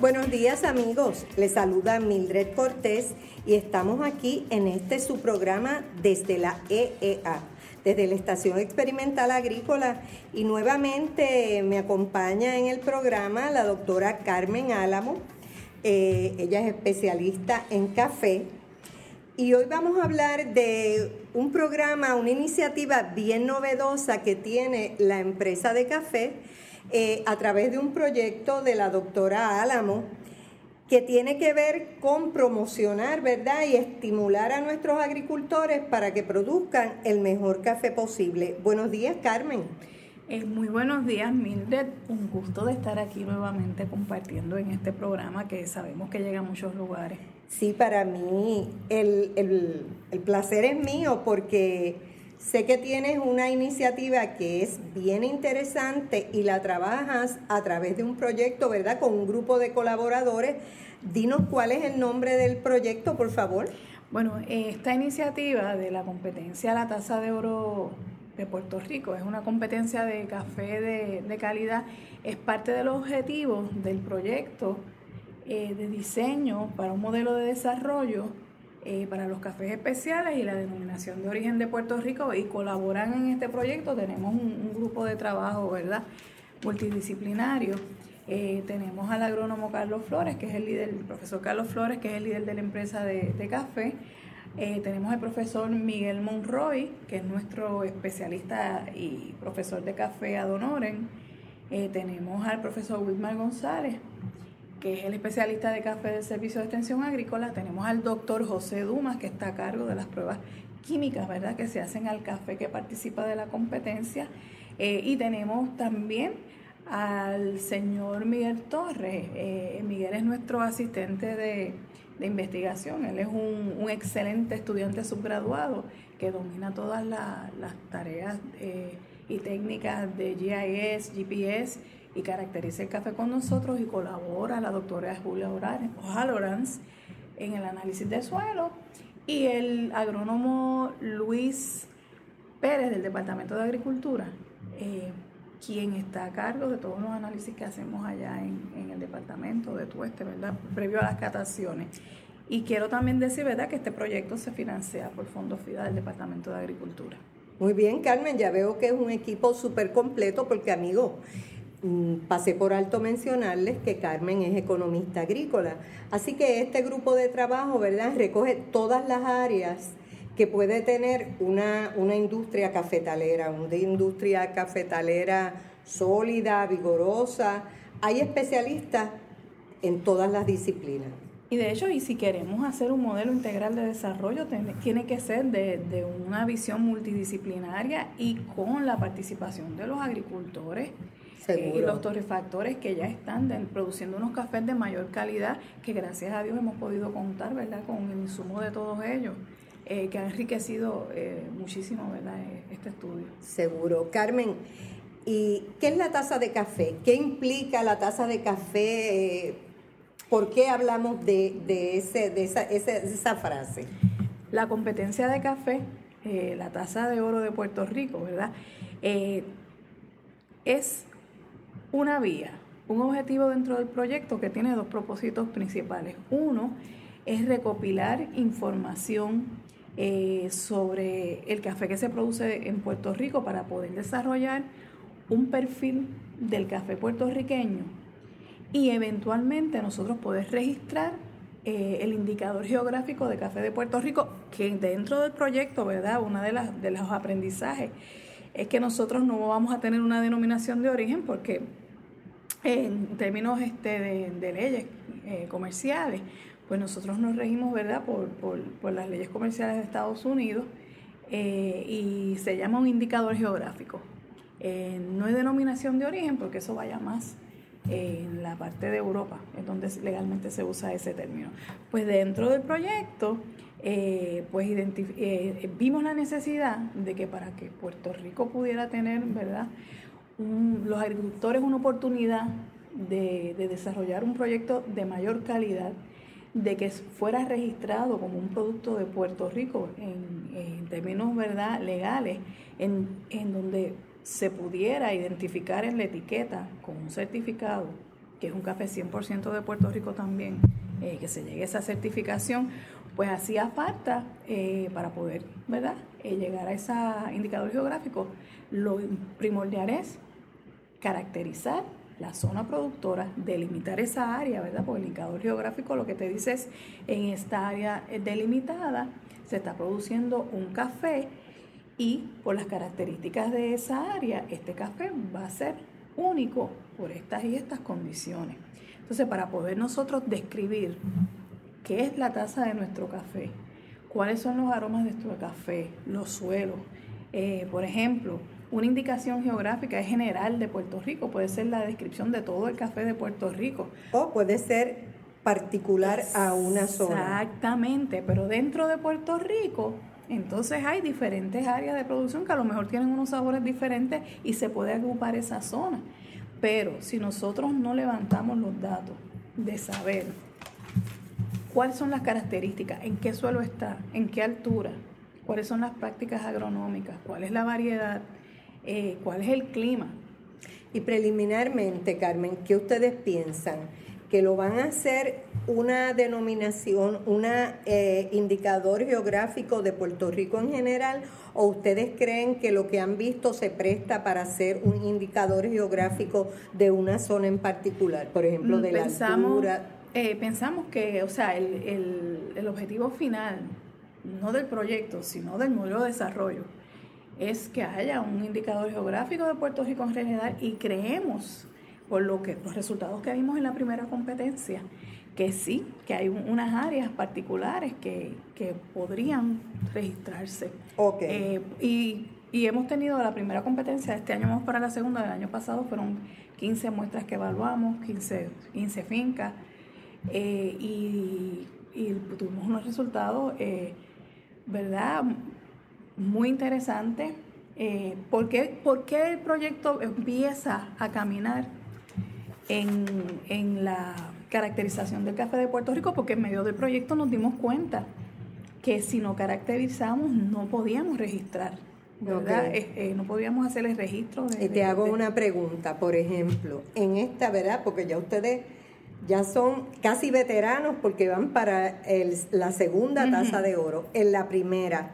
Buenos días amigos, les saluda Mildred Cortés y estamos aquí en este su programa desde la EEA, desde la Estación Experimental Agrícola. Y nuevamente me acompaña en el programa la doctora Carmen Álamo, eh, ella es especialista en café y hoy vamos a hablar de un programa, una iniciativa bien novedosa que tiene la empresa de café eh, a través de un proyecto de la doctora Álamo que tiene que ver con promocionar, ¿verdad? Y estimular a nuestros agricultores para que produzcan el mejor café posible. Buenos días, Carmen. Eh, muy buenos días, Mildred. Un gusto de estar aquí nuevamente compartiendo en este programa que sabemos que llega a muchos lugares. Sí, para mí el, el placer es mío porque Sé que tienes una iniciativa que es bien interesante y la trabajas a través de un proyecto, ¿verdad? Con un grupo de colaboradores. Dinos cuál es el nombre del proyecto, por favor. Bueno, esta iniciativa de la competencia La Taza de Oro de Puerto Rico es una competencia de café de, calidad, es parte de los objetivos del proyecto eh, de diseño para un modelo de desarrollo eh, para los cafés especiales y la denominación de origen de Puerto Rico y colaboran en este proyecto. Tenemos un, grupo de trabajo, ¿verdad? Multidisciplinario. Eh, tenemos al agrónomo Carlos Flores, que es el líder, el profesor Carlos Flores, que es el líder de la empresa de, café. Eh, tenemos al profesor Miguel Monroy, que es nuestro especialista y profesor de café ad honorem. tenemos al profesor Wilmar González, que es el especialista de café del Servicio de Extensión Agrícola. Tenemos al doctor José Dumas, que está a cargo de las pruebas químicas, ¿verdad?, que se hacen al café que participa de la competencia. Eh, y tenemos también al señor Miguel Torres. Eh, Miguel es nuestro asistente de, investigación. Él es un, excelente estudiante subgraduado que domina todas las tareas eh, y técnicas de GIS, GPS y caracteriza el café con nosotros y colabora la doctora Julia Halorans en el análisis del suelo y el agrónomo Luis Pérez del Departamento de Agricultura, eh, quien está a cargo de todos los análisis que hacemos allá en, el departamento de Tueste, ¿verdad? Previo a las cataciones. Y quiero también decir, ¿verdad?, que este proyecto se financia por fondos FIDA del Departamento de Agricultura. Muy bien, Carmen, ya veo que es un equipo súper completo porque, amigo, pasé por alto mencionarles que Carmen es economista agrícola. Así que este grupo de trabajo, ¿verdad?, recoge todas las áreas que puede tener una, una industria cafetalera, una industria cafetalera sólida, vigorosa. Hay especialistas en todas las disciplinas. Y de hecho, y si queremos hacer un modelo integral de desarrollo, tiene que ser de, de, una visión multidisciplinaria y con la participación de los agricultores, y los torrefactores que ya están produciendo unos cafés de mayor calidad que gracias a Dios hemos podido contar verdad con el insumo de todos ellos eh, que ha enriquecido eh, muchísimo verdad e, este estudio seguro Carmen ¿y qué es la taza de café? ¿qué implica la taza de café? ¿por qué hablamos de, de, ese, de esa, esa, frase? la competencia de café eh, la taza de oro de Puerto Rico verdad es una vía, un objetivo dentro del proyecto que tiene dos propósitos principales. Uno es recopilar información eh, sobre el café que se produce en Puerto Rico para poder desarrollar un perfil del café puertorriqueño y eventualmente nosotros poder registrar eh, el indicador geográfico de café de Puerto Rico, que dentro del proyecto, ¿verdad? Una de las de los aprendizajes es que nosotros no vamos a tener una denominación de origen porque en términos este, de, leyes eh, comerciales, pues nosotros nos regimos ¿verdad? Por, las leyes comerciales de Estados Unidos eh, y se llama un indicador geográfico. Eh, no hay denominación de origen porque eso vaya más en la parte de Europa, en donde legalmente se usa ese término. Pues dentro del proyecto eh, pues eh, vimos la necesidad de que para que Puerto Rico pudiera tener, ¿verdad? los agricultores una oportunidad de, desarrollar un proyecto de mayor calidad, de que fuera registrado como un producto de Puerto Rico en, términos ¿verdad? legales, en, en, donde se pudiera identificar en la etiqueta con un certificado, que es un café 100% de Puerto Rico también, eh, que se llegue a esa certificación, pues hacía falta eh, para poder ¿verdad? Eh, llegar a ese indicador geográfico, lo primordial es caracterizar la zona productora, delimitar esa área, ¿verdad? Porque el indicador geográfico lo que te dice es, en esta área delimitada se está produciendo un café y por las características de esa área, este café va a ser único por estas y estas condiciones. Entonces, para poder nosotros describir qué es la taza de nuestro café, cuáles son los aromas de nuestro café, los suelos, eh, por ejemplo, una indicación geográfica es general de Puerto Rico, puede ser la descripción de todo el café de Puerto Rico. O puede ser particular a una zona. Exactamente, pero dentro de Puerto Rico, entonces hay diferentes áreas de producción que a lo mejor tienen unos sabores diferentes y se puede agrupar esa zona. Pero si nosotros no levantamos los datos de saber cuáles son las características, en qué suelo está, en qué altura, cuáles son las prácticas agronómicas, cuál es la variedad, eh, cuál es el clima. Y preliminarmente, Carmen, ¿qué ustedes piensan? ¿Que lo van a hacer una denominación, un eh, indicador geográfico de Puerto Rico en general? ¿O ustedes creen que lo que han visto se presta para hacer un indicador geográfico de una zona en particular? Por ejemplo, de la altura. Eh, pensamos que, o sea, el objetivo final, no del proyecto, sino del modelo de desarrollo, es que haya un indicador geográfico de Puerto Rico en general y creemos, por lo que los resultados que vimos en la primera competencia, que sí, que hay unas áreas particulares que, podrían registrarse. Okay. Eh, y, y, hemos tenido la primera competencia, este año vamos para la segunda, del año pasado fueron 15 muestras que evaluamos, 15, 15 fincas, eh, y, tuvimos unos resultados, eh, ¿verdad? muy interesante. Eh, ¿por, qué, el proyecto empieza a caminar en, la caracterización del café de Puerto Rico? Porque en medio del proyecto nos dimos cuenta que si no caracterizamos no podíamos registrar. ¿verdad? Eh, eh, no podíamos hacer el registro. y te hago una pregunta, por ejemplo, en esta, ¿verdad? Porque ya ustedes ya son casi veteranos porque van para la segunda taza de oro. En la primera,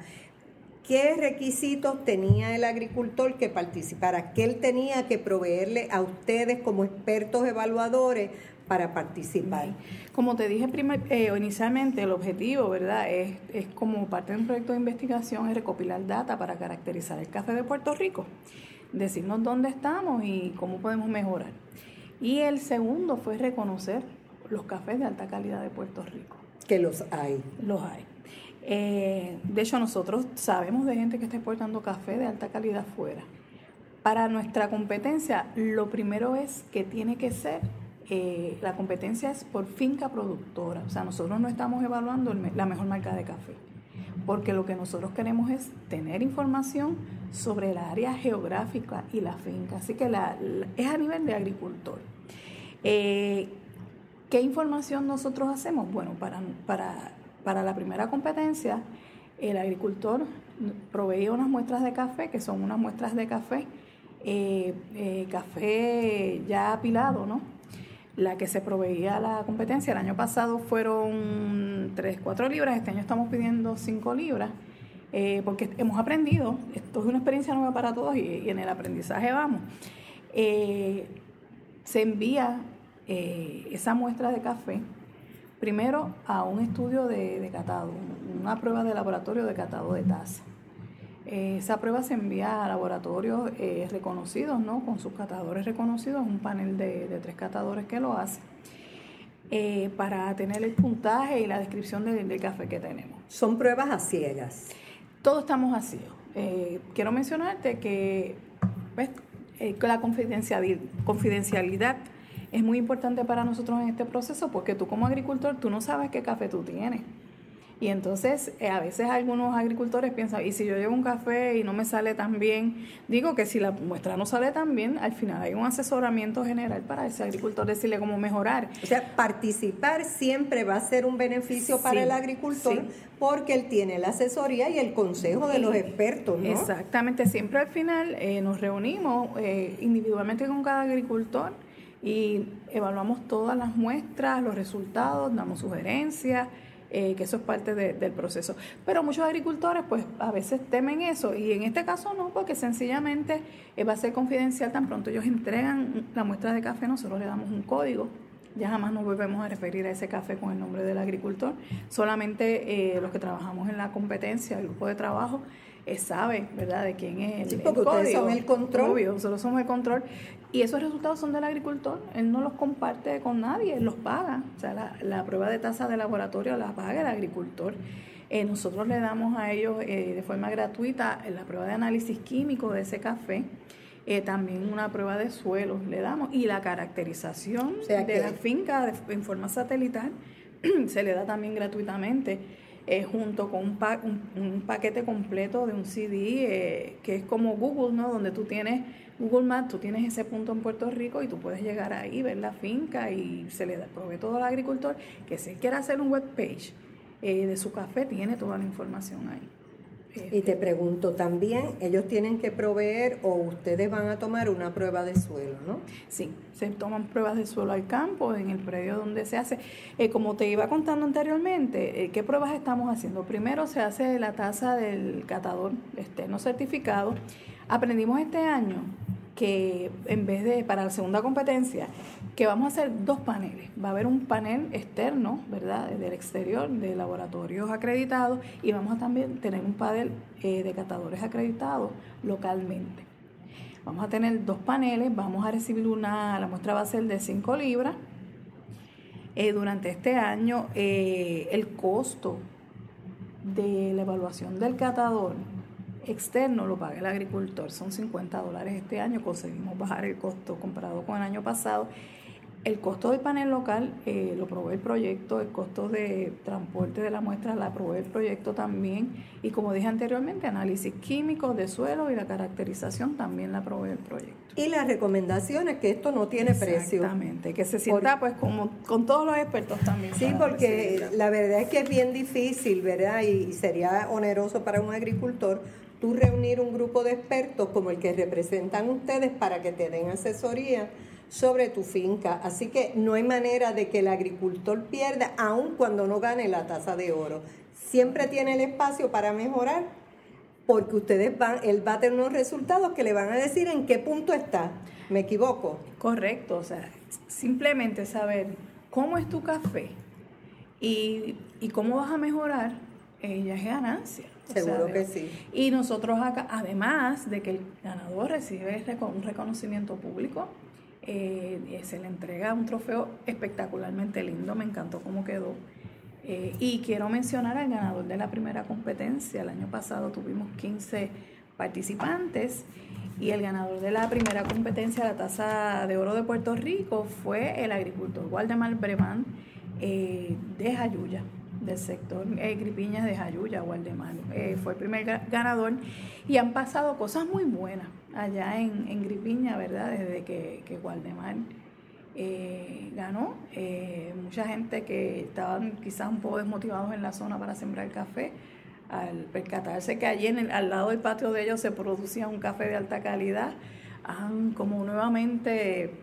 ¿Qué requisitos tenía el agricultor que participara? ¿Qué él tenía que proveerle a ustedes como expertos evaluadores para participar? Como te dije eh, inicialmente, el objetivo, ¿verdad? Es, es como parte de un proyecto de investigación, es recopilar data para caracterizar el café de Puerto Rico, decirnos dónde estamos y cómo podemos mejorar. Y el segundo fue reconocer los cafés de alta calidad de Puerto Rico. Que los hay. Los hay. Eh, de hecho, nosotros sabemos de gente que está exportando café de alta calidad fuera. Para nuestra competencia, lo primero es que tiene que ser, eh, la competencia es por finca productora. O sea, nosotros no estamos evaluando la mejor marca de café, porque lo que nosotros queremos es tener información sobre la área geográfica y la finca. Así que es a nivel de agricultor. Eh, ¿Qué información nosotros hacemos? Bueno, para, para para la primera competencia, el agricultor proveía unas muestras de café, que son unas muestras de café, eh, eh, café ya apilado, ¿no? La que se proveía a la competencia el año pasado fueron 3, 4 libras, este año estamos pidiendo 5 libras, porque hemos aprendido, esto es una experiencia nueva para todos y, en el aprendizaje vamos. se envía esa muestra de café Primero, a un estudio de, catado, una prueba de laboratorio de catado de taza. Eh, esa prueba se envía a laboratorios eh, reconocidos, ¿no? Con sus catadores reconocidos, un panel de, tres catadores que lo hace, eh, para tener el puntaje y la descripción del, café que tenemos. Son pruebas a ciegas. Todos estamos así. quiero mencionarte que pues, la confidencialidad es muy importante para nosotros en este proceso porque tú como agricultor, tú no sabes qué café tú tienes. Y entonces eh, a veces algunos agricultores piensan, y si yo llevo un café y no me sale tan bien, digo que si la muestra no sale tan bien, al final hay un asesoramiento general para ese agricultor decirle cómo mejorar. O sea, participar siempre va a ser un beneficio para el agricultor porque él tiene la asesoría y el consejo de los expertos, ¿no? Exactamente, siempre al final eh, nos reunimos eh, individualmente con cada agricultor y evaluamos todas las muestras, los resultados, damos sugerencias. Eh, que eso es parte del proceso. Pero muchos agricultores pues a veces temen eso y en este caso no, porque sencillamente eh, va a ser confidencial tan pronto ellos entregan la muestra de café, nosotros le damos un código. Ya jamás nos volvemos a referir a ese café con el nombre del agricultor. Solamente eh, los que trabajamos en la competencia, el grupo de trabajo, sabe, ¿verdad?, de quién es el, porque ustedes son el control. Obvio, nosotros somos el control. Y esos resultados son del agricultor. Él no los comparte con nadie, él los paga. O sea, la, prueba de tasa de laboratorio la paga el agricultor. Eh, nosotros le damos a ellos eh, de forma gratuita la prueba de análisis químico de ese café. Eh, también una prueba de suelo le damos y la caracterización de la finca en forma satelital se le da también gratuitamente eh, junto con un, un, paquete completo de un CD eh, que es como Google, ¿no? Donde tú tienes Google Maps, tú tienes ese punto en Puerto Rico y tú puedes llegar ahí, ver la finca y se le provee todo al agricultor que si quiere hacer un web page eh, de su café, tiene toda la información ahí. Y te pregunto también, ellos tienen que proveer o ustedes van a tomar una prueba de suelo, ¿no? Sí, se toman pruebas de suelo al campo, en el predio donde se hace. Eh, como te iba contando anteriormente, eh, ¿qué pruebas estamos haciendo? Primero se hace la tasa del catador externo certificado. Aprendimos este año que en vez de para la segunda competencia, que vamos a hacer dos paneles. Va a haber un panel externo, ¿verdad?, del exterior, de laboratorios acreditados, y vamos a también tener un panel eh, de catadores acreditados localmente. Vamos a tener dos paneles, vamos a recibir una, la muestra va a ser de 5 libras. Eh, durante este año, eh, el costo de la evaluación del catador externo lo paga el agricultor, son 50 dólares este año, conseguimos bajar el costo comparado con el año pasado. El costo del panel local eh, lo provee el proyecto, el costo de transporte de la muestra la provee el proyecto también y como dije anteriormente, análisis químico de suelo y la caracterización también la provee el proyecto. Y las recomendaciones que esto no tiene precio. Exactamente, que se sienta pues como con todos los expertos también. Sí, porque la verdad es que es bien difícil, ¿verdad? y sería oneroso para un agricultor tú reunir un grupo de expertos como el que representan ustedes para que te den asesoría sobre tu finca. Así que no hay manera de que el agricultor pierda, aun cuando no gane la tasa de oro. Siempre tiene el espacio para mejorar, porque ustedes van, él va a tener unos resultados que le van a decir en qué punto está. ¿Me equivoco? Correcto, o sea, simplemente saber cómo es tu café y, cómo vas a mejorar, ella es ganancia. Seguro que sí. Y nosotros acá, además de que el ganador recibe un reconocimiento público, eh, se le entrega un trofeo espectacularmente lindo, me encantó cómo quedó. Eh, y quiero mencionar al ganador de la primera competencia. El año pasado tuvimos 15 participantes y el ganador de la primera competencia, la Taza de Oro de Puerto Rico, fue el agricultor Waldemar Breván eh, de Jayuya del sector eh, Gripiñas de Jayuya, Gualdemar. Eh, fue el primer ganador y han pasado cosas muy buenas allá en, en Gripiña, ¿verdad? Desde que, que Gualdemar eh, ganó. Eh, mucha gente que estaban quizás un poco desmotivados en la zona para sembrar café, al percatarse que allí en al lado del patio de ellos se producía un café de alta calidad, han como nuevamente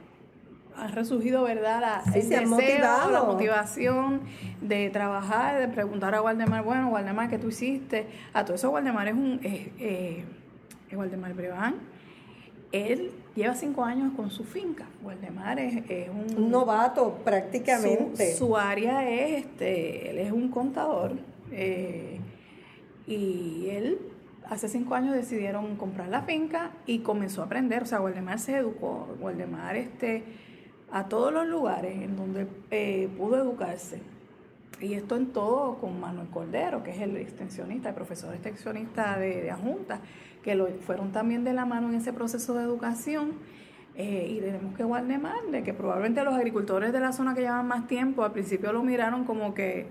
ha resurgido, ¿verdad? La, el deseo, la motivación de trabajar, de preguntar a Waldemar, bueno, Waldemar, ¿qué tú hiciste? A todo eso Waldemar es un, eh, eh, Waldemar Breván, él lleva cinco años con su finca. Waldemar es, un, un, novato prácticamente. Su, área es, este, él es un contador eh, y él hace cinco años decidieron comprar la finca y comenzó a aprender. O sea, Waldemar se educó. Waldemar este, a todos los lugares en donde eh, pudo educarse. Y esto en todo con Manuel Cordero, que es el extensionista, el profesor extensionista de, de Ajunta, que lo, fueron también de la mano en ese proceso de educación. Eh, y tenemos que de que probablemente los agricultores de la zona que llevan más tiempo al principio lo miraron como que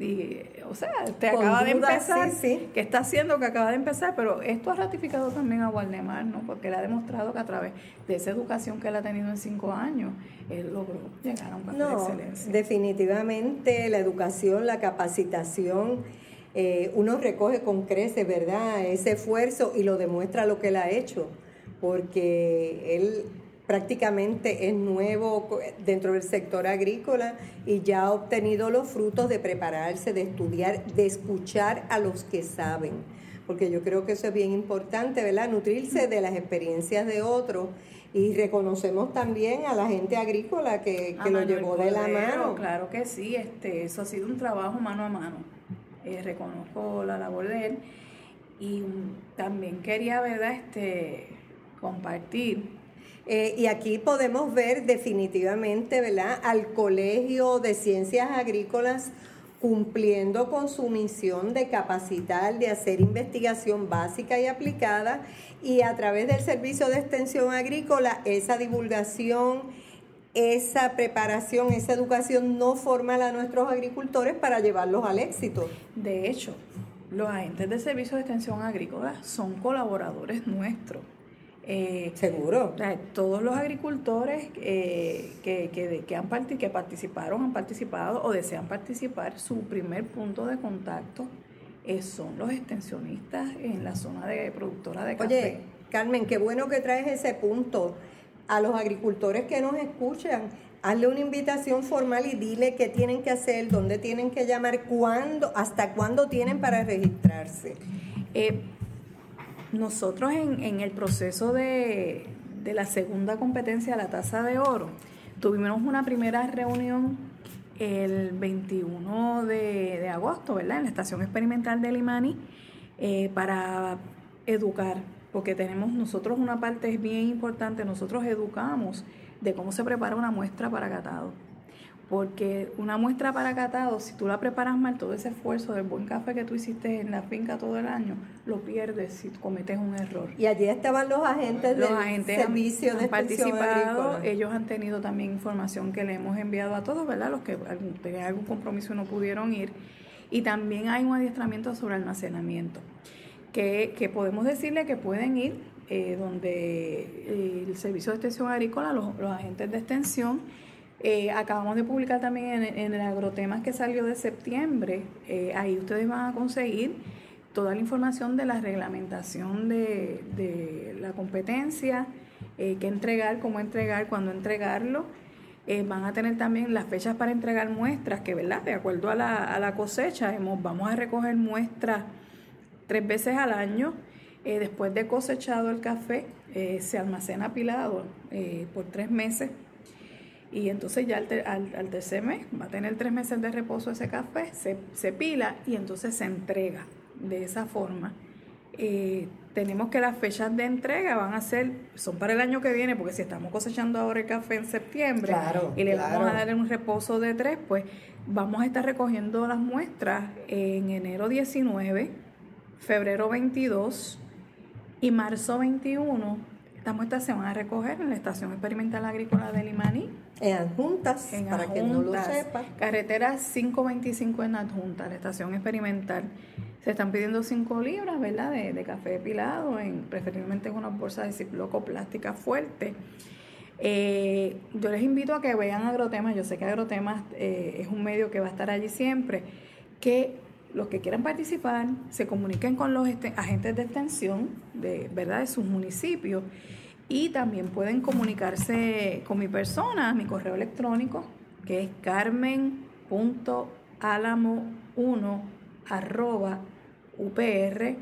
Y, o sea, te acaba de empezar, sí, que está haciendo que acaba de empezar, pero esto ha ratificado también a Waldemar, ¿no? Porque él ha demostrado que a través de esa educación que él ha tenido en cinco años, él logró llegar a un café de excelencia. Definitivamente la educación, la capacitación, eh, uno recoge con creces, ¿verdad? Ese esfuerzo y lo demuestra lo que él ha hecho, porque él prácticamente es nuevo dentro del sector agrícola y ya ha obtenido los frutos de prepararse, de estudiar, de escuchar a los que saben, porque yo creo que eso es bien importante, ¿verdad? Nutrirse de las experiencias de otros y reconocemos también a la gente agrícola que, lo llevó de la mano. Claro que sí, este, eso ha sido un trabajo mano a mano. Eh, reconozco la labor de él y también quería, ¿verdad?, este, compartir eh, y aquí podemos ver definitivamente, ¿verdad?, al Colegio de Ciencias Agrícolas cumpliendo con su misión de capacitar, de hacer investigación básica y aplicada y a través del Servicio de Extensión Agrícola esa divulgación, esa preparación, esa educación no formal a nuestros agricultores para llevarlos al éxito. De hecho, los agentes del Servicio de Extensión Agrícola son colaboradores nuestros. Eh, Seguro. todos los agricultores eh, que, que, han que participaron, han participado o desean participar, su primer punto de contacto eh, son los extensionistas en la zona de productora de café. Oye, Carmen, qué bueno que traes ese punto. A los agricultores que nos escuchan, hazle una invitación formal y dile qué tienen que hacer, dónde tienen que llamar, cuándo, hasta cuándo tienen para registrarse. Eh, nosotros en, el proceso de, la segunda competencia, la tasa de oro, tuvimos una primera reunión el 21 de, agosto, ¿verdad? En la estación experimental de Limani, eh, para educar, porque tenemos nosotros una parte bien importante, nosotros educamos de cómo se prepara una muestra para catado porque una muestra para catado, si tú la preparas mal, todo ese esfuerzo del buen café que tú hiciste en la finca todo el año, lo pierdes si cometes un error. Y allí estaban los agentes los del servicio de participado, ellos han tenido también información que le hemos enviado a todos, ¿verdad? Los que tenían algún compromiso no pudieron ir. Y también hay un adiestramiento sobre almacenamiento, que, que podemos decirle que pueden ir eh, donde eh, el Servicio de Extensión Agrícola, los, los agentes de extensión, eh, acabamos de publicar también en, el agrotemas que salió de septiembre. Eh, ahí ustedes van a conseguir toda la información de la reglamentación de, la competencia, eh, qué entregar, cómo entregar, cuándo entregarlo. van a tener también las fechas para entregar muestras, que verdad, de acuerdo a la, cosecha, vamos a recoger muestras tres veces al año. después de cosechado el café, se almacena apilado por tres meses y entonces ya al, tercer mes va a tener tres meses de reposo ese café, se, pila y entonces se entrega de esa forma. Eh, tenemos que las fechas de entrega van a ser, son para el año que viene, porque si estamos cosechando ahora el café en septiembre y le vamos a dar un reposo de tres, pues vamos a estar recogiendo las muestras en enero 19, febrero 22 y marzo 21. Estas muestras se van a recoger en la Estación Experimental Agrícola de Limaní en adjuntas, para que no lo sepa. Carretera 525 en adjunta, la estación experimental. Se están pidiendo 5 libras, ¿verdad?, de, café pilado, en, preferiblemente en una bolsa de ciploco plástica fuerte. Eh, yo les invito a que vean Agrotemas, yo sé que Agrotemas eh, es un medio que va a estar allí siempre, que los que quieran participar se comuniquen con los agentes de extensión de, ¿verdad? de sus municipios y también pueden comunicarse con mi persona, mi correo electrónico, que es carmen.alamo1 arroba upr.edu.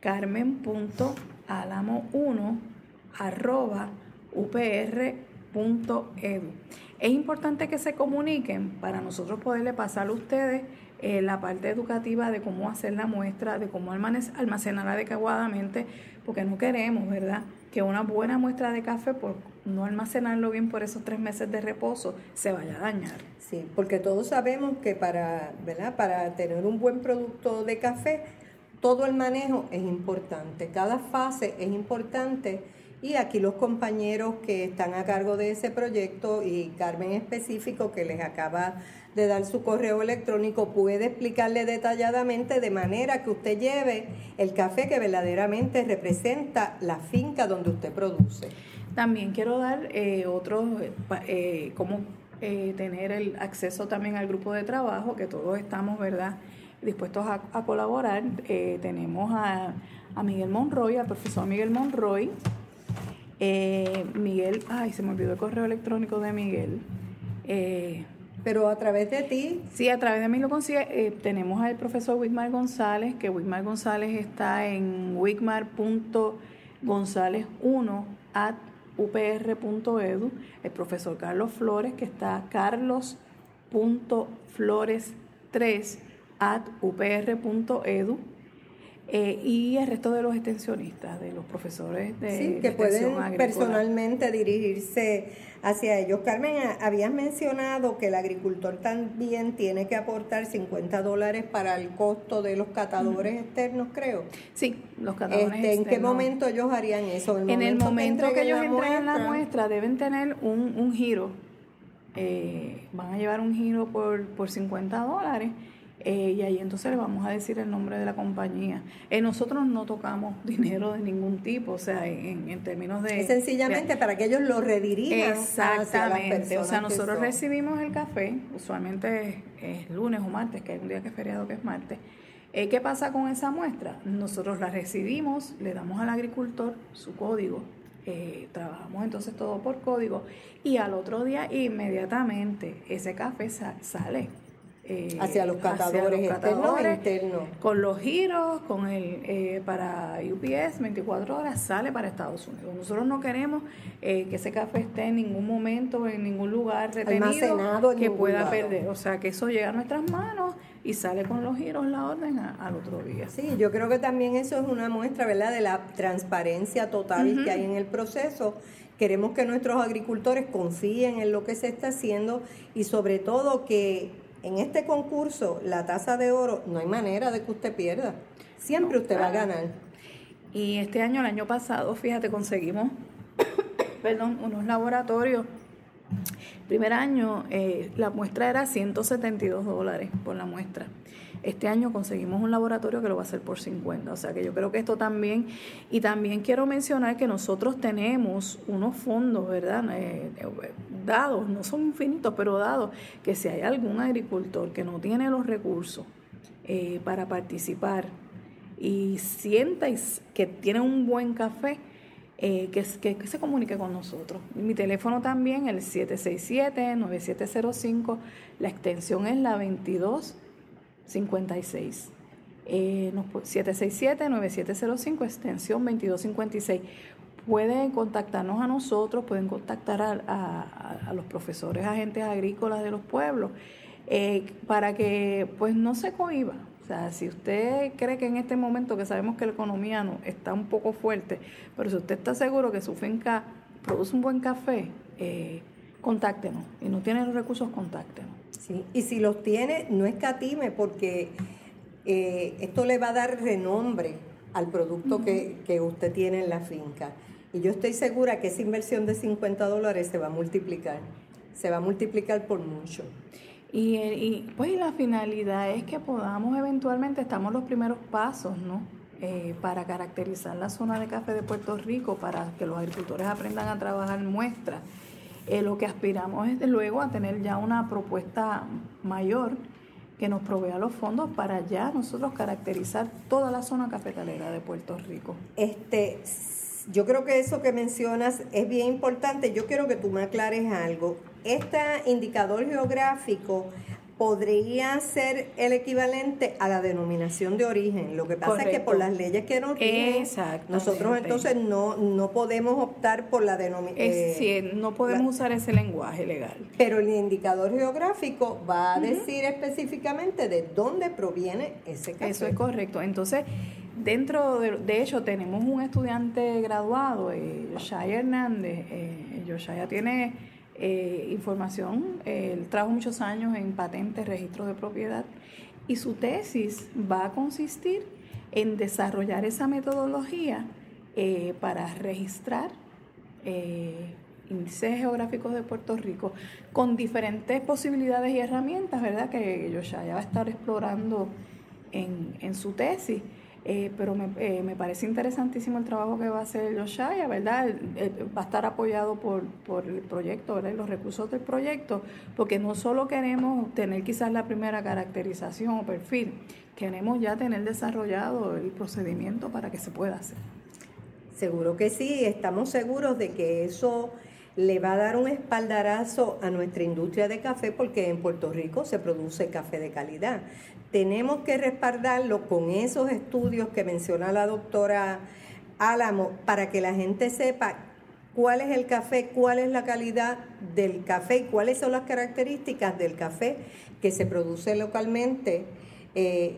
carmen.alamo1 arroba upr.edu. Es importante que se comuniquen para nosotros poderle pasar a ustedes eh, la parte educativa de cómo hacer la muestra, de cómo almacenarla adecuadamente, porque no queremos, ¿verdad? Que una buena muestra de café, por no almacenarlo bien por esos tres meses de reposo, se vaya a dañar. Sí, porque todos sabemos que para, ¿verdad? Para tener un buen producto de café, todo el manejo es importante, cada fase es importante Y aquí los compañeros que están a cargo de ese proyecto y Carmen específico que les acaba de dar su correo electrónico puede explicarle detalladamente de manera que usted lleve el café que verdaderamente representa la finca donde usted produce. También quiero dar eh, otros, eh, cómo eh, tener el acceso también al grupo de trabajo, que todos estamos, ¿verdad?, dispuestos a, colaborar. Eh, tenemos a, a, Miguel Monroy, al profesor Miguel Monroy. Miguel, ay, se me olvidó el correo electrónico de Miguel. Pero a través de ti. Sí, a través de mí lo consigue. Eh, tenemos al profesor Wigmar González, que Wigmar González está en wigmar.gonzález1 at upr.edu. El profesor Carlos Flores, que está carlos.flores3 at upr.edu. Eh, y el resto de los extensionistas, de los profesores de, sí, que pueden personalmente dirigirse hacia ellos. Carmen, habías mencionado que el agricultor también tiene que aportar 50 dólares para el costo de los catadores externos, creo. Sí, los catadores este, ¿En qué momento ellos harían eso? en el momento que, ellos entreguen la muestra, deben tener un, un giro. Eh, van a llevar un giro por, por 50 dólares eh, y ahí entonces le vamos a decir el nombre de la compañía. Eh, nosotros no tocamos dinero de ningún tipo, o sea, en, términos de... Es sencillamente para que ellos lo redirijan. Exactamente, o sea, nosotros recibimos el café, usualmente es, lunes o martes, que hay un día que es feriado que es martes. Eh, ¿Qué pasa con esa muestra? Nosotros la recibimos, le damos al agricultor su código, trabajamos entonces todo por código y al otro día inmediatamente ese café sale eh, hacia los catadores, externos e internos. Con los giros, con el eh, para UPS 24 horas sale para Estados Unidos. Nosotros no queremos eh, que ese café esté en ningún momento, en ningún lugar retenido que pueda perder. O sea, que eso llega a nuestras manos y sale con los giros la orden al otro día. Sí, yo creo que también eso es una muestra, ¿verdad?, de la transparencia total que hay en el proceso. Queremos que nuestros agricultores confíen en lo que se está haciendo y sobre todo que en este concurso, la taza de oro, no hay manera de que usted pierda. Siempre usted va a ganar. Y este año, el año pasado, fíjate, conseguimos, perdón, unos laboratorios. primer año, eh, la muestra era 172 dólares por la muestra. Este año conseguimos un laboratorio que lo va a hacer por 50. O sea que yo creo que esto también, y también quiero mencionar que nosotros tenemos unos fondos, ¿verdad? Eh, eh, dados, no son infinitos, pero dados, que si hay algún agricultor que no tiene los recursos eh, para participar y sienta que tiene un buen café, que, que, se comunique con nosotros. Mi teléfono también, el 767-9705, la extensión es la 22 56. Eh, 767-9705, extensión 2256. Pueden contactarnos a nosotros, pueden contactar a, los profesores agentes agrícolas de los pueblos eh, para que pues no se cohiba. O sea, si usted cree que en este momento que sabemos que la economía no, está un poco fuerte, pero si usted está seguro que su finca produce un buen café, eh, contáctenos. Y no tiene los recursos, contáctenos. Sí, y si los tiene, no escatime porque eh, esto le va a dar renombre al producto que, que, usted tiene en la finca. Y yo estoy segura que esa inversión de 50 dólares se va a multiplicar, se va a multiplicar por mucho. Y, y pues la finalidad es que podamos eventualmente, estamos los primeros pasos, ¿no? Eh, para caracterizar la zona de café de Puerto Rico, para que los agricultores aprendan a trabajar muestras eh, lo que aspiramos es luego a tener ya una propuesta mayor que nos provea los fondos para ya nosotros caracterizar toda la zona cafetalera de Puerto Rico. Este, yo creo que eso que mencionas es bien importante. Yo quiero que tú me aclares algo. Este indicador geográfico podría ser el equivalente a la denominación de origen. Lo que pasa es que por las leyes que nos rigen, nosotros entonces no, no podemos optar por la denominación. Eh, no podemos usar ese lenguaje legal. Pero el indicador geográfico va a decir específicamente de dónde proviene ese café. Eso es correcto. Entonces, dentro de, de hecho, tenemos un estudiante graduado, eh, Hernández. Eh, Yoshaya tiene eh, información. él trabajó muchos años en patentes, registros de propiedad y su tesis va a consistir en desarrollar esa metodología eh, para registrar eh, índices geográficos de Puerto Rico, con diferentes posibilidades y herramientas, ¿verdad? Que Yoshaya va a estar explorando en, en su tesis. Eh, pero me, eh, me, parece interesantísimo el trabajo que va a hacer Yoshaya, ¿verdad? va a estar apoyado por, por el proyecto, ¿verdad? Los recursos del proyecto, porque no solo queremos tener quizás la primera caracterización o perfil, queremos ya tener desarrollado el procedimiento para que se pueda hacer. Seguro que sí, estamos seguros de que eso le va a dar un espaldarazo a nuestra industria de café porque en Puerto Rico se produce café de calidad. Tenemos que respaldarlo con esos estudios que menciona la doctora Álamo para que la gente sepa cuál es el café, cuál es la calidad del café y cuáles son las características del café que se produce localmente, eh,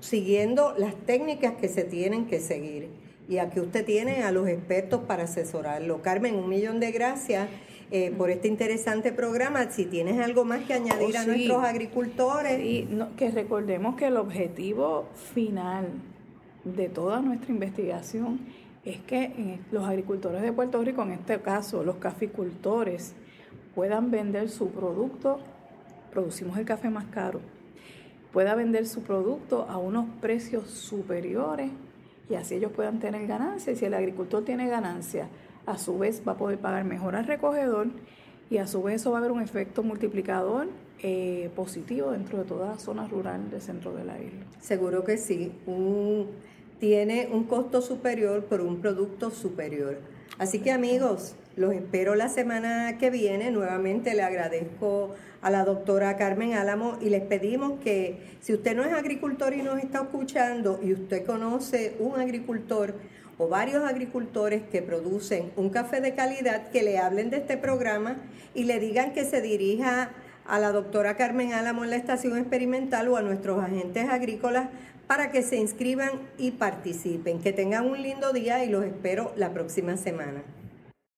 siguiendo las técnicas que se tienen que seguir y aquí usted tiene a los expertos para asesorarlo. Carmen, un millón de gracias. Eh, por este interesante programa. Si tienes algo más que añadir oh, a nuestros agricultores. Sí, que recordemos que el objetivo final de toda nuestra investigación es que los agricultores de Puerto Rico, en este caso los caficultores, puedan vender su producto, producimos el café más caro, pueda vender su producto a unos precios superiores y así ellos puedan tener ganancia. Y si el agricultor tiene ganancia, a su vez va a poder pagar mejor al recogedor y a su vez eso va a haber un efecto multiplicador eh, positivo dentro de toda la zona rural del centro de la isla. Seguro que sí. tiene un costo superior por un producto superior. Así que amigos, los espero la semana que viene. Nuevamente le agradezco a la doctora Carmen Álamo y les pedimos que si usted no es agricultor y nos está escuchando y usted conoce un agricultor o varios agricultores que producen un café de calidad, que le hablen de este programa y le digan que se dirija a la doctora Carmen Álamo en la estación experimental o a nuestros agentes agrícolas para que se inscriban y participen. Que tengan un lindo día y los espero la próxima semana.